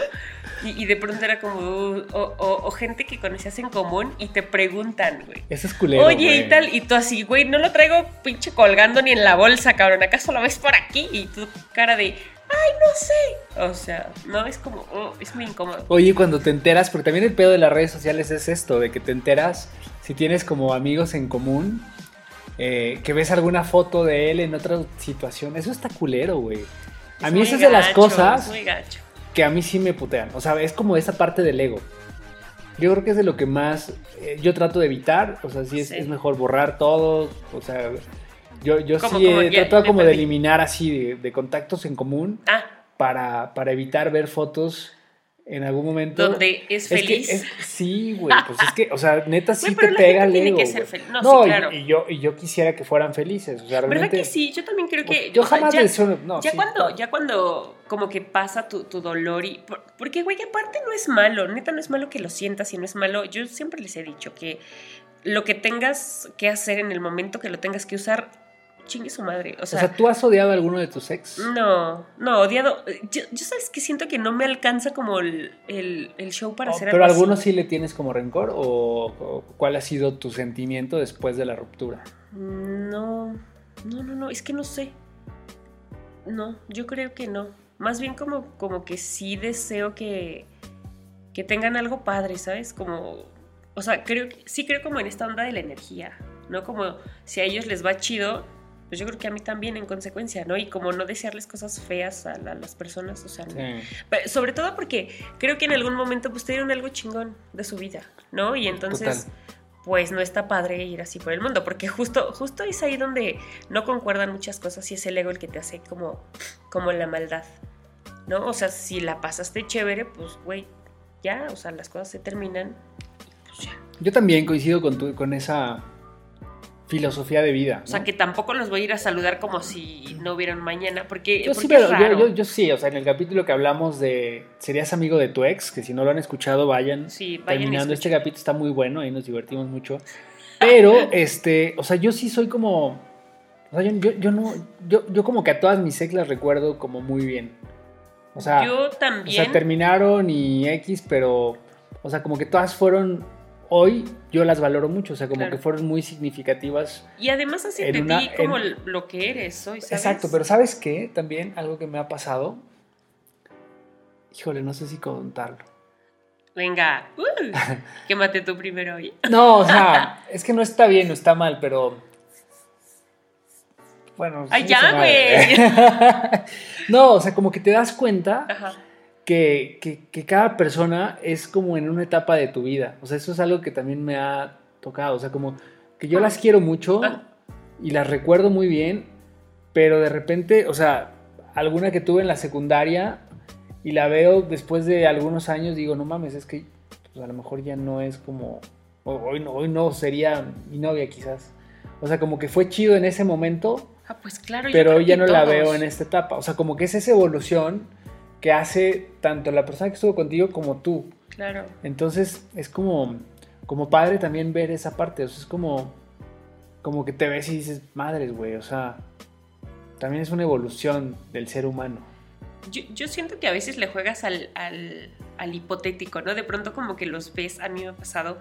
S1: Y, y de pronto era como, uh, o, o- o gente que conocías en común y te preguntan, güey.
S2: Eso es culero,
S1: Oye, y tal, y tú así, güey, no lo traigo pinche colgando ni en la bolsa, cabrón. ¿Acaso lo ves por aquí? Y tu cara de, ay, no sé. O sea, no, es como, oh, es muy incómodo.
S2: Oye, cuando te enteras, porque también el pedo de las redes sociales es esto, de que te enteras si tienes como amigos en común, eh, que ves alguna foto de él en otra situación. Eso está culero, güey. A
S1: Es
S2: mí esas de las cosas
S1: es
S2: que a mí sí me putean. O sea, es como esa parte del ego. Yo creo que es de lo que más eh, yo trato de evitar. O sea, sí es,
S1: Sí.
S2: es mejor borrar todo. O sea, yo, yo sí he tratado como de eliminar así de, de contactos en común
S1: Ah,
S2: para, para evitar ver fotos en algún momento.
S1: donde es
S2: Es que
S1: feliz.
S2: es- sí, güey, pues es que, o sea, neta sí te
S1: pero la
S2: pega
S1: gente tiene
S2: ego.
S1: que ser feliz. No,
S2: No,
S1: sí, claro.
S2: y, yo, y yo quisiera que fueran felices. O sea,
S1: ¿Verdad
S2: realmente.
S1: que sí? Yo también creo que.
S2: Yo jamás
S1: ya-
S2: deseo. No,
S1: ya
S2: sí,
S1: cuando,
S2: claro.
S1: ya cuando como que pasa tu, tu dolor y... por- Porque, güey, aparte no es malo, neta no es malo que lo sientas y no es malo. Yo siempre les he dicho que lo que tengas que hacer en el momento que lo tengas que usar, chingue su madre. O
S2: O
S1: sea,
S2: sea, ¿tú has odiado a alguno de tus ex?
S1: no, no, odiado. Yo, yo sabes que siento que no me alcanza como el, el- el show para
S2: Oh,
S1: hacer
S2: ¿Pero
S1: algo así.
S2: algunos sí le tienes como rencor? ¿O, o cuál ha sido tu sentimiento después de la ruptura?
S1: No, no, no, no, es que no sé. No, yo creo que no. Más bien como, como que sí deseo que, que tengan algo padre, ¿sabes? Como, o sea, creo, sí creo como en esta onda de la energía, ¿no? Como si a ellos les va chido, pues yo creo que a mí también en consecuencia, ¿no? Y como no desearles cosas feas a, la- las personas, o sea, no. Pero sobre todo porque creo que en algún momento pues tuvieron algo chingón de su vida, ¿no? Y entonces
S2: Total.
S1: pues no está padre ir así por el mundo, porque justo justo es ahí donde no concuerdan muchas cosas y es el ego el que te hace como como la maldad. ¿No? O sea, si la pasaste chévere, pues güey, ya, o sea, las cosas se terminan pues ya.
S2: Yo también coincido con, tu, con esa filosofía de vida.
S1: O sea, que tampoco los voy a ir a saludar como si no hubieran mañana, porque,
S2: yo sí, pero Yo, sí, o sea, en el capítulo que hablamos de serías amigo de tu ex, que si no lo han escuchado, vayan,
S1: sí, vayan
S2: terminando este capítulo, está muy bueno, ahí nos divertimos mucho. Pero, *laughs* este, o sea, yo sí soy como, o sea, yo, yo, no, yo, yo como que a todas mis ex las recuerdo como muy bien. O sea,
S1: yo también.
S2: O sea, terminaron y X, pero, o sea, como que todas fueron hoy yo las valoro mucho, o sea, como que fueron muy significativas.
S1: Y además así de ti como lo que eres hoy, ¿sabes?
S2: Exacto, pero ¿sabes qué? También algo que me ha pasado, híjole, no sé si contarlo.
S1: Venga, uh, *laughs* quémate tú primero hoy.
S2: No, o sea, *laughs* es que no está bien, no está mal, pero... Bueno,
S1: ¡Ay, ya, güey! *laughs*
S2: no, o sea, como que te das cuenta Ajá que, cada persona es como en una etapa de tu vida. O sea, eso es algo que también me ha tocado. O sea, como que yo las quiero mucho ah. y las recuerdo muy bien, pero de repente, o sea, alguna que tuve en la secundaria y la veo después de algunos años, digo, no mames, es que pues, a lo mejor ya no es como, hoy no, hoy no sería mi novia quizás. O sea, como que fue chido en ese momento.
S1: Ah, pues claro.
S2: Pero hoy ya no la veo en esta etapa. O sea, como que es esa evolución que hace tanto la persona que estuvo contigo como tú.
S1: Claro.
S2: Entonces es como, como padre también ver esa parte, o sea, es como, como que te ves y dices, madres, güey, o sea, también es una evolución del ser humano.
S1: Yo, siento que a veces le juegas al, al, al hipotético, ¿no? De pronto como que los ves, a mí me ha pasado,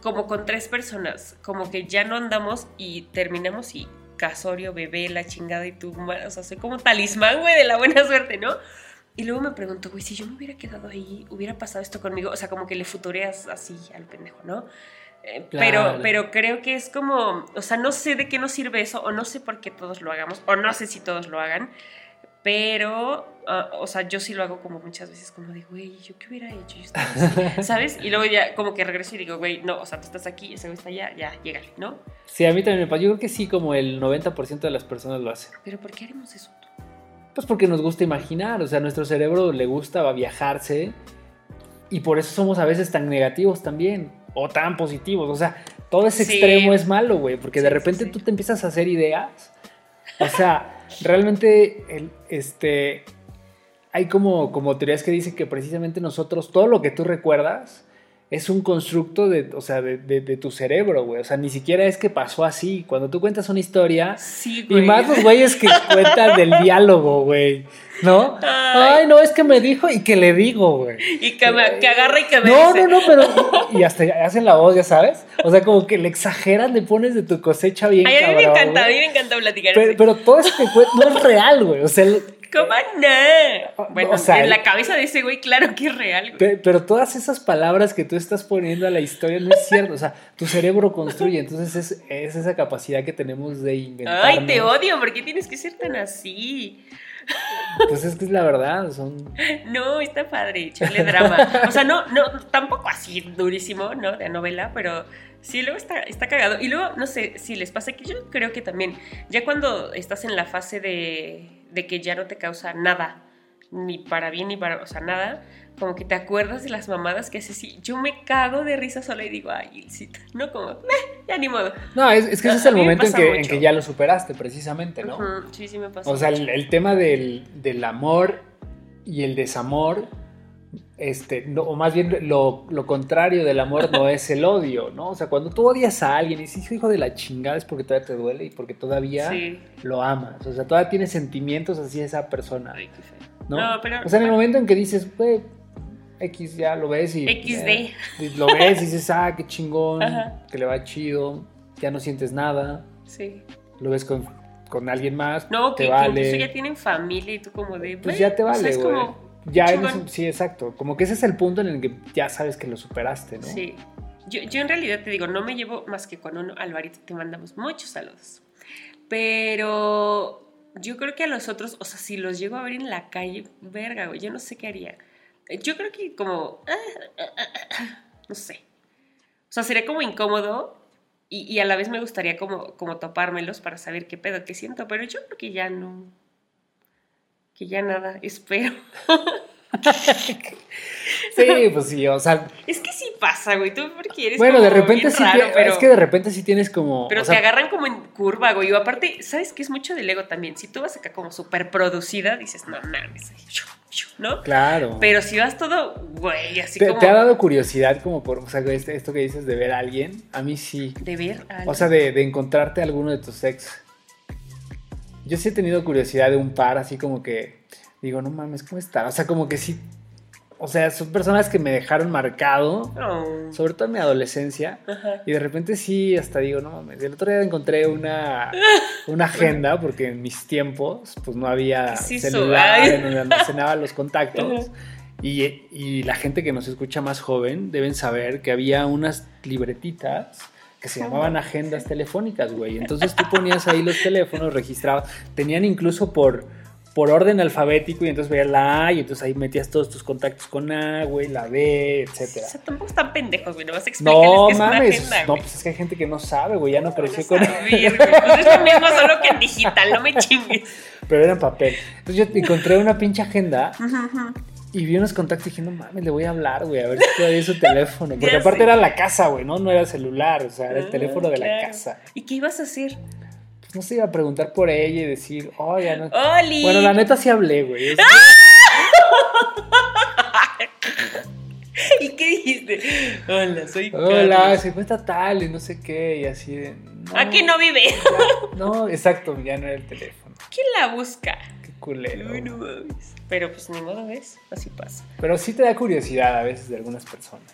S1: como con tres personas, como que ya no andamos y terminamos y casorio, bebé, la chingada y tú, o sea, soy como talismán, güey, de la buena suerte, ¿no? Y luego me pregunto, güey, si yo me hubiera quedado ahí, hubiera pasado esto conmigo, o sea, como que le futureas así al pendejo, ¿no? Eh, pero, pero creo que es como, o sea, no sé de qué nos sirve eso, o no sé por qué todos lo hagamos, o no sé si todos lo hagan, pero, ah, o sea, yo sí lo hago como muchas veces, como de, güey, ¿yo qué hubiera hecho? Yo así, *laughs* ¿sabes? Y luego ya como que regreso y digo, güey, no, o sea, tú estás aquí, ese güey está allá, ya, llégale, ¿no?
S2: Sí, a mí también me pasa. Yo creo que sí, como el 90% de las personas lo hacen.
S1: ¿Pero por qué haremos eso?
S2: Pues porque nos gusta imaginar, o sea, a nuestro cerebro le gusta viajarse y por eso somos a veces tan negativos también, o tan positivos, o sea, todo ese extremo es malo, güey, porque de repente tú te empiezas a hacer ideas, o sea realmente el, este, hay como, como teorías que dicen que precisamente nosotros, todo lo que tú recuerdas, es un constructo de, o sea, de, de, tu cerebro, güey. O sea, ni siquiera es que pasó así. Cuando tú cuentas una historia, y más los güeyes que *laughs* cuentan del diálogo, güey. ¿No? Ay. no, es que me dijo y que le digo, güey.
S1: Y que, me, que agarra y que me
S2: No, no, no, pero. Y hasta hacen la voz, ya sabes. O sea, como que le exageras, le pones de tu cosecha bien.
S1: Ay, a mí me encanta, a mí me encanta platicar.
S2: Pero, pero todo eso que no es real, güey. O sea,
S1: ¿Cómo no? Bueno, en la cabeza de ese güey, claro que es real.
S2: Güey. Pero, todas esas palabras que tú estás poniendo a la historia no es cierto. O sea, tu cerebro construye. Entonces es, es esa capacidad que tenemos de inventar.
S1: Ay, te odio. ¿Por qué tienes que ser tan así?
S2: Pues es que es la verdad, son...
S1: No, está padre, echarle drama. O sea, no, no, tampoco así durísimo, ¿no? De novela, pero sí, luego está, está cagado. Y luego, no sé si les pasa que yo creo que también, ya cuando estás en la fase de de que ya no te causa nada, ni para bien ni para, o sea, nada, como que te acuerdas de las mamadas que haces y yo me cago de risa sola y digo, ay, no como, ya ni modo.
S2: No, es, es que ese es el momento en que, en que, ya lo superaste, precisamente, ¿no?
S1: Sí, sí me pasa.
S2: O sea, el, tema del, del amor y el desamor este, no, o más bien lo, contrario del amor no es el odio, ¿no? O sea, cuando tú odias a alguien y dices, hijo de la chingada, es porque todavía te duele y porque todavía lo amas. O sea, todavía tienes sentimientos así esa persona. ¿no? o sea, en el momento en que dices, güey, X ya lo ves y.
S1: XD.
S2: lo ves y dices, ah, qué chingón, que le va chido, ya no sientes nada.
S1: Sí.
S2: Lo ves con, alguien más.
S1: No, que, incluso ya tienen familia y tú como de.
S2: Pues ya te vale, güey. Ya sí, exacto. Como que ese es el punto en el que ya sabes que lo superaste, ¿no?
S1: Sí. Yo, yo en realidad te digo, no me llevo más que con uno. Alvarito, te mandamos muchos saludos. Pero yo creo que a los otros, o sea, si los llego a ver en la calle, verga, güey, yo no sé qué haría. Yo creo que como, no sé. O sea, sería como incómodo y, y, a la vez me gustaría como, como topármelos para saber qué pedo, qué siento, pero yo creo que ya no, que ya nada, espero. *laughs*
S2: sí, pues sí, o sea.
S1: Es que sí pasa, güey. Tú porque eres
S2: Bueno, de repente sí. pero, es que de repente sí tienes como.
S1: Pero te agarran como en curva, güey. Y aparte, ¿sabes qué es mucho del ego también? Si tú vas acá como súper producida, dices, no mames, ¿no?
S2: Claro.
S1: Pero si vas todo, güey, así
S2: ¿Te,
S1: como.
S2: ¿Te ha dado curiosidad como por, o sea, este, esto que dices de ver a alguien? A mí sí.
S1: ¿De ver a alguien?
S2: O sea, de, de encontrarte a alguno de tus ex. Yo sí he tenido curiosidad de un par, así como que digo, no mames, ¿cómo está? O sea, como que sí. O sea, son personas que me dejaron marcado, oh. sobre todo en mi adolescencia. Y de repente sí, hasta digo, no mames. El otro día encontré una, *laughs* una agenda, porque en mis tiempos, pues no había celular en donde almacenaba los contactos. Y, y, la gente que nos escucha más joven deben saber que había unas libretitas que se llamaban agendas telefónicas, güey. Entonces tú ponías ahí los teléfonos, registrabas. Tenían incluso por por orden alfabético y entonces veías la A y entonces ahí metías todos tus contactos con A, güey, la B, etcétera.
S1: O sea, tampoco están pendejos, güey, no vas a explicarles no, mames,
S2: No, pues es que hay gente que no sabe, güey, ya no creció con
S1: él. *laughs* Pues es lo mismo, solo que en digital, no me chingues.
S2: Pero era en papel. Entonces yo encontré una pinche agenda y vi unos contactos y dije, no mames, le voy a hablar, güey, a ver si todavía su *laughs* teléfono. Porque aparte era la casa, güey, ¿no? No era celular, o sea, era el ah, teléfono de la casa.
S1: ¿Y qué ibas a hacer?
S2: no se iba a preguntar por ella y decir, oye, no. Bueno, la neta sí hablé, güey. *laughs*
S1: ¿Y qué dijiste? Hola, soy
S2: Hola, se cuesta tal y no sé qué, y así de.
S1: Aquí no vive. *laughs*
S2: no, exacto, ya no era el teléfono.
S1: ¿Quién la busca?
S2: Culero.
S1: Pero pues ni modo, ¿ves? Así pasa.
S2: Pero sí te da curiosidad a veces de algunas personas.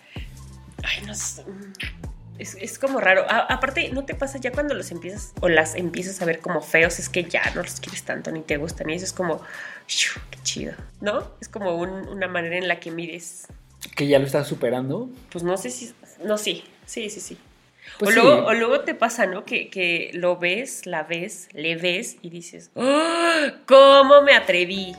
S1: Ay, no sé. Es, como raro. aparte, ¿no te pasa ya cuando los empiezas o las empiezas a ver como feos? Es que ya no los quieres tanto ni te gustan. Y eso es como, qué chido, ¿no? Es como una manera en la que mides.
S2: ¿Que ya lo estás superando?
S1: Pues no sé si. No, sí. Sí, sí, sí. Pues o, luego, o, luego, te pasa, ¿no? Que, que, lo ves, la ves, le ves y dices, ¡Oh, ¿cómo me atreví?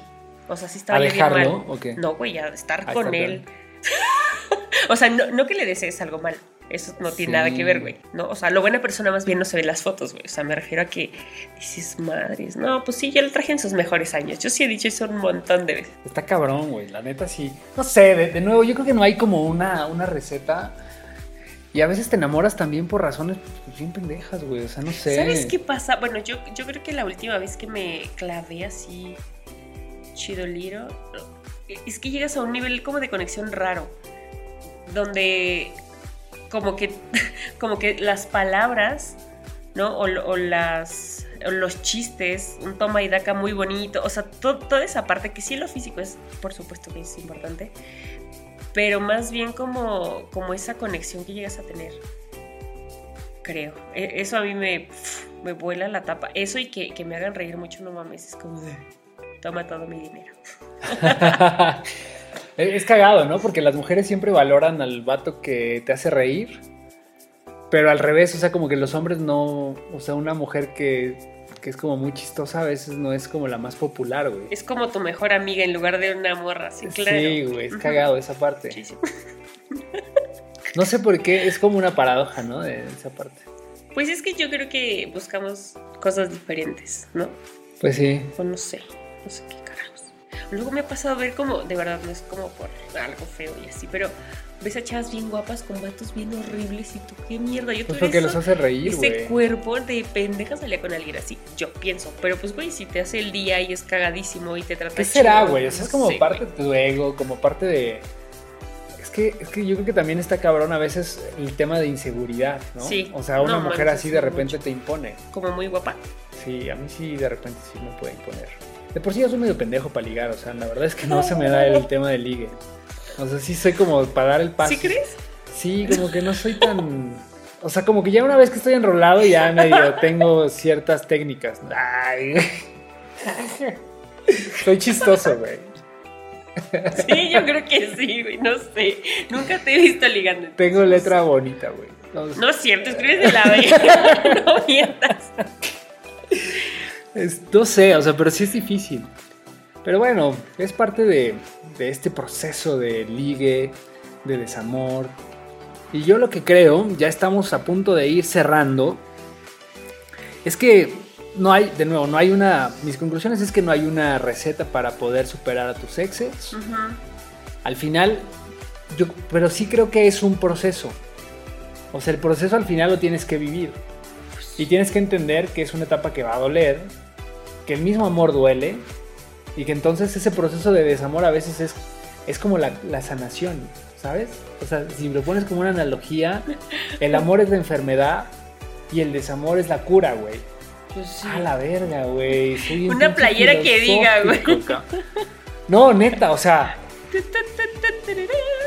S1: O sea, si estaba
S2: ¿A dejarlo, ¿o qué?
S1: No, güey, a estar con él. *laughs* o sea, no, no que le desees algo mal, eso no tiene nada que ver, güey, ¿no? O sea, lo buena persona más bien no se ve las fotos, güey. O sea, me refiero a que dices, madres, no, pues sí, yo lo traje en sus mejores años. Yo sí he dicho eso un montón de veces.
S2: Está cabrón, güey, la neta sí. No sé, de, nuevo, yo creo que no hay como una, una receta. Y a veces te enamoras también por razones pues, bien pendejas, güey. O sea, no sé.
S1: ¿Sabes qué pasa? Bueno, yo, yo creo que la última vez que me clavé así chidoliro, es que llegas a un nivel como de conexión raro. Donde como que, *laughs* como que las palabras, ¿no? O, las, los chistes, un toma y daca muy bonito, o sea, toda esa parte que sí lo físico es, por supuesto que es importante, pero más bien como, como esa conexión que llegas a tener. Creo. E, eso a mí me, me vuela la tapa. Eso y que, que me hagan reír mucho, no mames, es como de, toma todo mi dinero. *laughs*
S2: Es cagado, ¿no? Porque las mujeres siempre valoran al vato que te hace reír. Pero al revés, o sea, como que los hombres no. O sea, una mujer que, es como muy chistosa a veces no es como la más popular, güey.
S1: Es como tu mejor amiga en lugar de una morra, sí, claro.
S2: Sí, güey, es cagado esa parte. *laughs* No sé por qué, es como una paradoja, ¿no? De esa parte.
S1: Pues es que yo creo que buscamos cosas diferentes, ¿no?
S2: Pues sí.
S1: O no sé, no sé qué Luego me ha pasado a ver como, de verdad, no es como por algo feo y así, pero ves a chavas bien guapas con vatos bien horribles y tú, qué mierda. Yo
S2: pues porque los hace reír,
S1: Ese cuerpo de pendeja salía con alguien así, yo pienso. Pero pues, güey, si te hace el día y es cagadísimo y te trata
S2: ¿Qué será, güey? O sea, es como parte de tu ego, como parte de... Es que, es que yo creo que también está cabrón a veces el tema de inseguridad, ¿no? Sí. O sea, una mujer así de repente te impone.
S1: Como muy guapa.
S2: Sí, a mí sí de repente sí me puede imponer. De por sí yo soy medio pendejo para ligar, o sea, la verdad es que no se me da el *laughs* tema de ligue. O sea, sí soy como para dar el paso.
S1: ¿Sí crees?
S2: Sí, como que no soy tan... O sea, como que ya una vez que estoy enrolado ya medio tengo ciertas técnicas. Ay. Soy chistoso, güey.
S1: Sí, yo creo que sí, güey. No sé. Nunca te he visto ligando.
S2: Tengo letra bonita, güey.
S1: No, es cierto, escribes de la B. *laughs* no mientas
S2: no sé, o sea, pero sí es difícil. Pero bueno, es parte de, este proceso de ligue, de desamor. Y yo lo que creo, ya estamos a punto de ir cerrando, es que no hay, de nuevo, no hay una, mis conclusiones es que no hay una receta para poder superar a tus exes. Al final, yo, pero sí creo que es un proceso. O sea, el proceso al final lo tienes que vivir. Y tienes que entender que es una etapa que va a doler, que el mismo amor duele, y que entonces ese proceso de desamor a veces es, es como la, la sanación, ¿sabes? O sea, si lo pones como una analogía, el amor es la enfermedad y el desamor es la cura, güey. Pues A la verga, güey.
S1: Una playera que diga, güey.
S2: No, neta, o sea.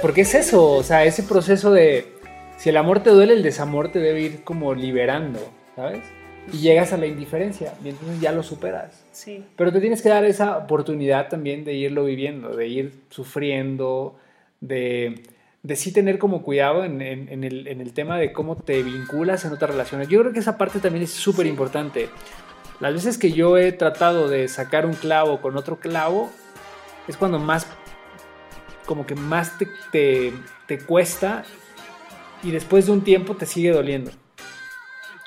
S2: Porque es eso, o sea, ese proceso de. Si el amor te duele, el desamor te debe ir como liberando, ¿sabes? Y llegas a la indiferencia y entonces ya lo superas.
S1: Sí.
S2: Pero te tienes que dar esa oportunidad también de irlo viviendo, de ir sufriendo, de de sí tener como cuidado en, el, tema de cómo te vinculas en otras relaciones. Yo creo que esa parte también es súper importante. Las veces que yo he tratado de sacar un clavo con otro clavo, es cuando más, como que más te, te, cuesta y después de un tiempo te sigue doliendo.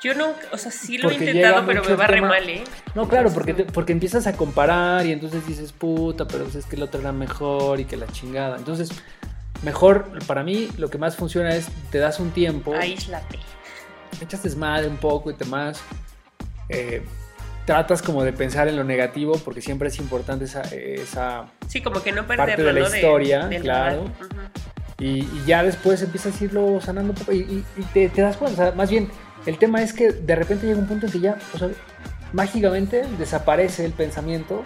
S1: Yo no, o sea, sí lo he intentado, pero me va re mal, ¿eh?
S2: No, claro, porque, porque empiezas a comparar y entonces dices, puta, pero es que el otro era mejor y que la chingada. Entonces, Mejor, para mí, lo que más funciona es te das un tiempo.
S1: Aíslate.
S2: Echas desmadre un poco y te más. Eh, tratas como de pensar en lo negativo porque siempre es importante esa, esa
S1: sí como que no parte
S2: de la historia claro y, ya después empiezas a irlo sanando un poco y, te, das cuenta más bien el tema es que de repente llega un punto en que ya o sea, mágicamente desaparece el pensamiento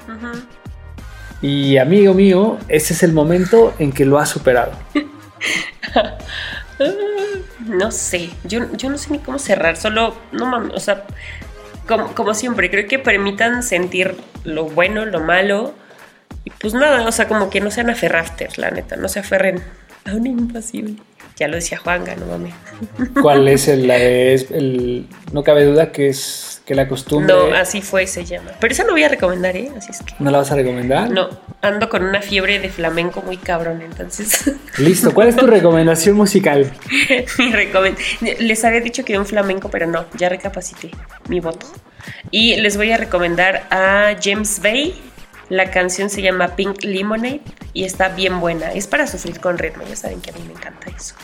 S2: y amigo mío, ese es el momento en que lo has superado. *laughs*
S1: no sé, yo, no sé ni cómo cerrar, solo, no mames, o sea, como, siempre, creo que permitan sentir lo bueno, lo malo, y pues nada, o sea, como que no sean aferrafter, la neta, no se aferren a un imposible. Ya lo decía Juanga, no mames.
S2: ¿Cuál es el, es el, no cabe duda que es que la costumbre.
S1: No, así fue, se llama. Pero esa no voy a recomendar, ¿eh? Así es que.
S2: ¿No la vas a recomendar?
S1: No, ando con una fiebre de flamenco muy cabrón, entonces. *laughs*
S2: Listo, ¿cuál es tu recomendación musical? *laughs*
S1: mi recomendación. Les había dicho que era un flamenco, pero no, ya recapacité mi voto. Y les voy a recomendar a James Bay. La canción se llama Pink Lemonade y está bien buena. Es para sufrir con ritmo, ya saben que a mí me encanta eso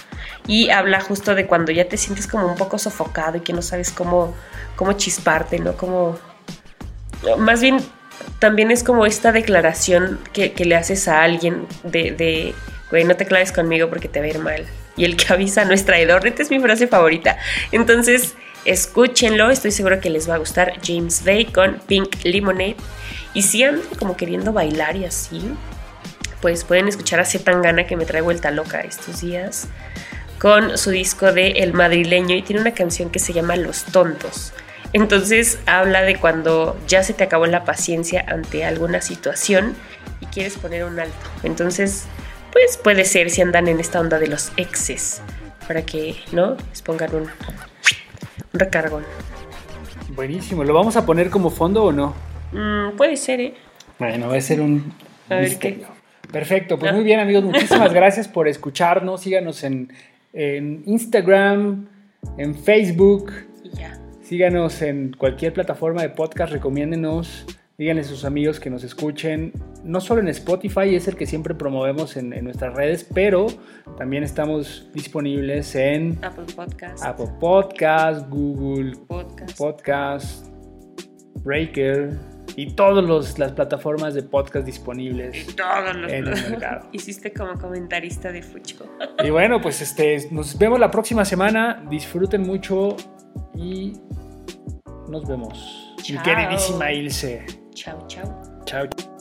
S1: y habla justo de cuando ya te sientes como un poco sofocado y que no sabes cómo, cómo chisparte, ¿no? Como... Más bien, también es como esta declaración que, le haces a alguien de, de, güey, no te claves conmigo porque te va a ir mal. Y el que avisa no es traidor, esta es mi frase favorita. Entonces, escúchenlo, estoy seguro que les va a gustar. James Bay con Pink Lemonade. Y si andan como queriendo bailar y así, pues pueden escuchar a Zetangana que me trae vuelta loca estos días con su disco de El Madrileño y tiene una canción que se llama Los Tontos. Entonces habla de cuando ya se te acabó la paciencia ante alguna situación y quieres poner un alto. Entonces, pues puede ser si andan en esta onda de los exes, para que, ¿no? Les pongan un, un recargón.
S2: Buenísimo, ¿lo vamos a poner como fondo o no?
S1: Mm, puede ser, ¿eh?
S2: Bueno, va a ser un... A ver qué. Perfecto, pues muy bien amigos, *laughs* muchísimas gracias por escucharnos, síganos en en Instagram, en Facebook. Síganos en cualquier plataforma de podcast, recomiéndenos, díganle a sus amigos que nos escuchen. No solo en Spotify, es el que siempre promovemos en, nuestras redes, pero también estamos disponibles en
S1: Apple Podcast,
S2: Apple Podcast Google Podcast, Podcast Breaker y todas las plataformas de podcast disponibles
S1: todos los en el mercado. *laughs* Hiciste como comentarista de Fucho. *laughs*
S2: Y bueno, pues este, nos vemos la próxima semana. Disfruten mucho y nos vemos. Mi queridísima Ilse.
S1: Chao, chao.
S2: Chao.